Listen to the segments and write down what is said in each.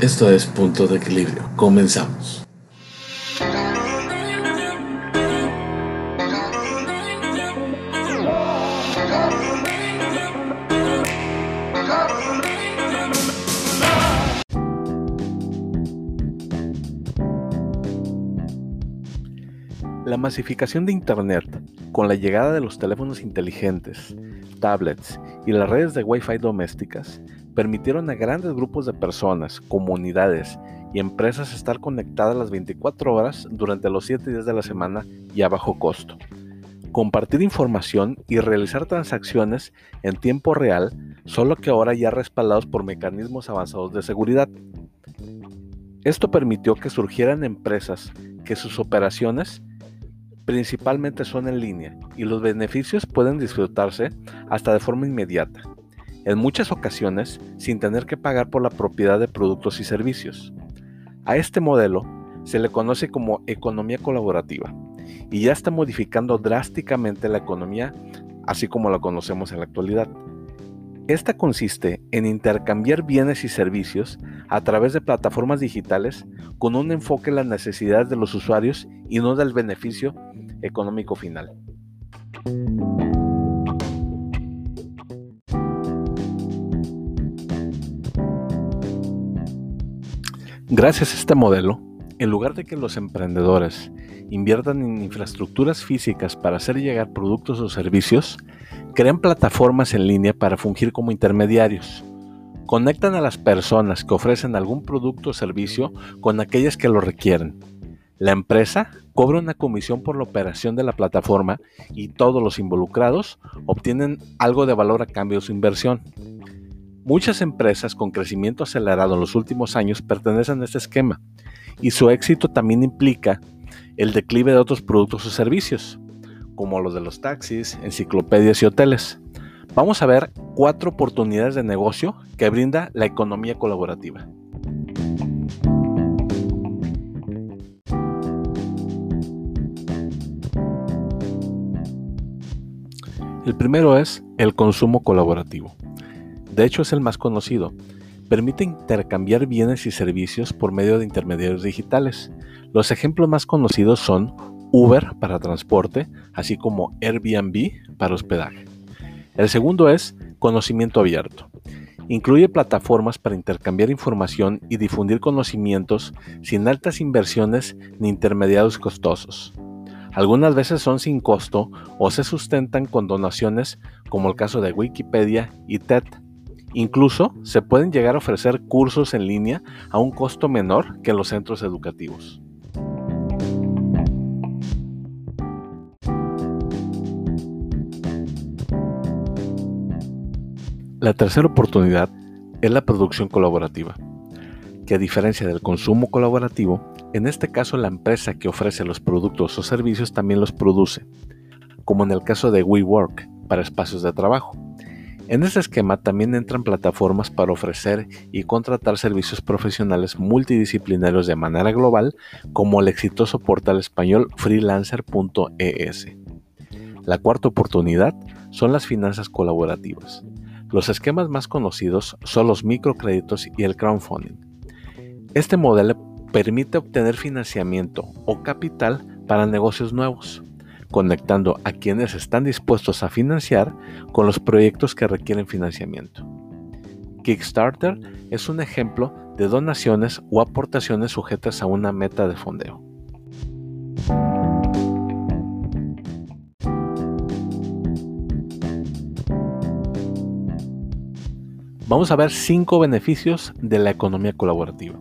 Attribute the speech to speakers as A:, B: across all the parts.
A: Esto es Punto de Equilibrio. Comenzamos.
B: La masificación de Internet, con la llegada de los teléfonos inteligentes, tablets y las redes de Wi-Fi domésticas, permitieron a grandes grupos de personas, comunidades y empresas estar conectadas las 24 horas durante los 7 días de la semana y a bajo costo. Compartir información y realizar transacciones en tiempo real, solo que ahora ya respaldados por mecanismos avanzados de seguridad. Esto permitió que surgieran empresas que sus operaciones principalmente son en línea y los beneficios pueden disfrutarse hasta de forma inmediata, en muchas ocasiones sin tener que pagar por la propiedad de productos y servicios. A este modelo se le conoce como economía colaborativa y ya está modificando drásticamente la economía así como la conocemos en la actualidad. Esta consiste en intercambiar bienes y servicios a través de plataformas digitales con un enfoque en las necesidades de los usuarios y no del beneficio económico final. Gracias a este modelo, en lugar de que los emprendedores inviertan en infraestructuras físicas para hacer llegar productos o servicios, crean plataformas en línea para fungir como intermediarios. Conectan a las personas que ofrecen algún producto o servicio con aquellas que lo requieren. La empresa cobra una comisión por la operación de la plataforma y todos los involucrados obtienen algo de valor a cambio de su inversión. Muchas empresas con crecimiento acelerado en los últimos años pertenecen a este esquema y su éxito también implica el declive de otros productos o servicios como los de los taxis, enciclopedias y hoteles. Vamos a ver cuatro oportunidades de negocio que brinda la economía colaborativa. El primero es el consumo colaborativo. De hecho es el más conocido. Permite intercambiar bienes y servicios por medio de intermediarios digitales. Los ejemplos más conocidos son Uber para transporte, así como Airbnb para hospedaje. El segundo es conocimiento abierto. Incluye plataformas para intercambiar información y difundir conocimientos sin altas inversiones ni intermediarios costosos. Algunas veces son sin costo o se sustentan con donaciones como el caso de Wikipedia y TED. Incluso se pueden llegar a ofrecer cursos en línea a un costo menor que los centros educativos. La tercera oportunidad es la producción colaborativa, que a diferencia del consumo colaborativo, en este caso la empresa que ofrece los productos o servicios también los produce, como en el caso de WeWork para espacios de trabajo. En este esquema también entran plataformas para ofrecer y contratar servicios profesionales multidisciplinarios de manera global, como el exitoso portal español freelancer.es. La cuarta oportunidad son las finanzas colaborativas. Los esquemas más conocidos son los microcréditos y el crowdfunding. Este modelo permite obtener financiamiento o capital para negocios nuevos, conectando a quienes están dispuestos a financiar con los proyectos que requieren financiamiento. Kickstarter es un ejemplo de donaciones o aportaciones sujetas a una meta de fondeo. Vamos a ver cinco beneficios de la economía colaborativa.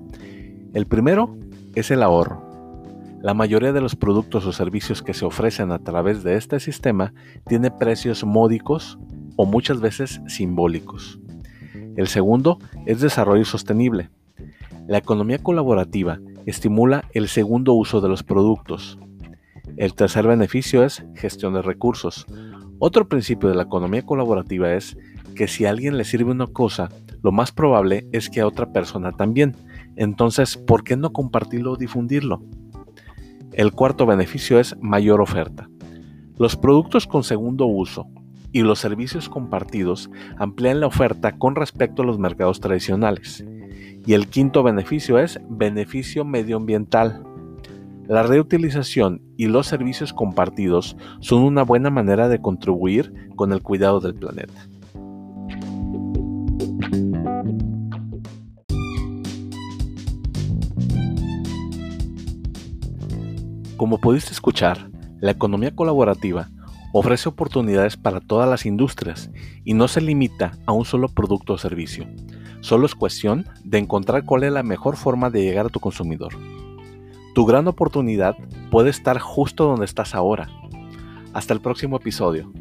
B: El primero es el ahorro. La mayoría de los productos o servicios que se ofrecen a través de este sistema tiene precios módicos o muchas veces simbólicos. El segundo es desarrollo sostenible. La economía colaborativa estimula el segundo uso de los productos. El tercer beneficio es gestión de recursos. Otro principio de la economía colaborativa es que si a alguien le sirve una cosa, lo más probable es que a otra persona también. Entonces, ¿por qué no compartirlo o difundirlo? El cuarto beneficio es mayor oferta. Los productos con segundo uso y los servicios compartidos amplían la oferta con respecto a los mercados tradicionales. Y el quinto beneficio es beneficio medioambiental. La reutilización y los servicios compartidos son una buena manera de contribuir con el cuidado del planeta. Como pudiste escuchar, la economía colaborativa ofrece oportunidades para todas las industrias y no se limita a un solo producto o servicio. Solo es cuestión de encontrar cuál es la mejor forma de llegar a tu consumidor. Tu gran oportunidad puede estar justo donde estás ahora. Hasta el próximo episodio.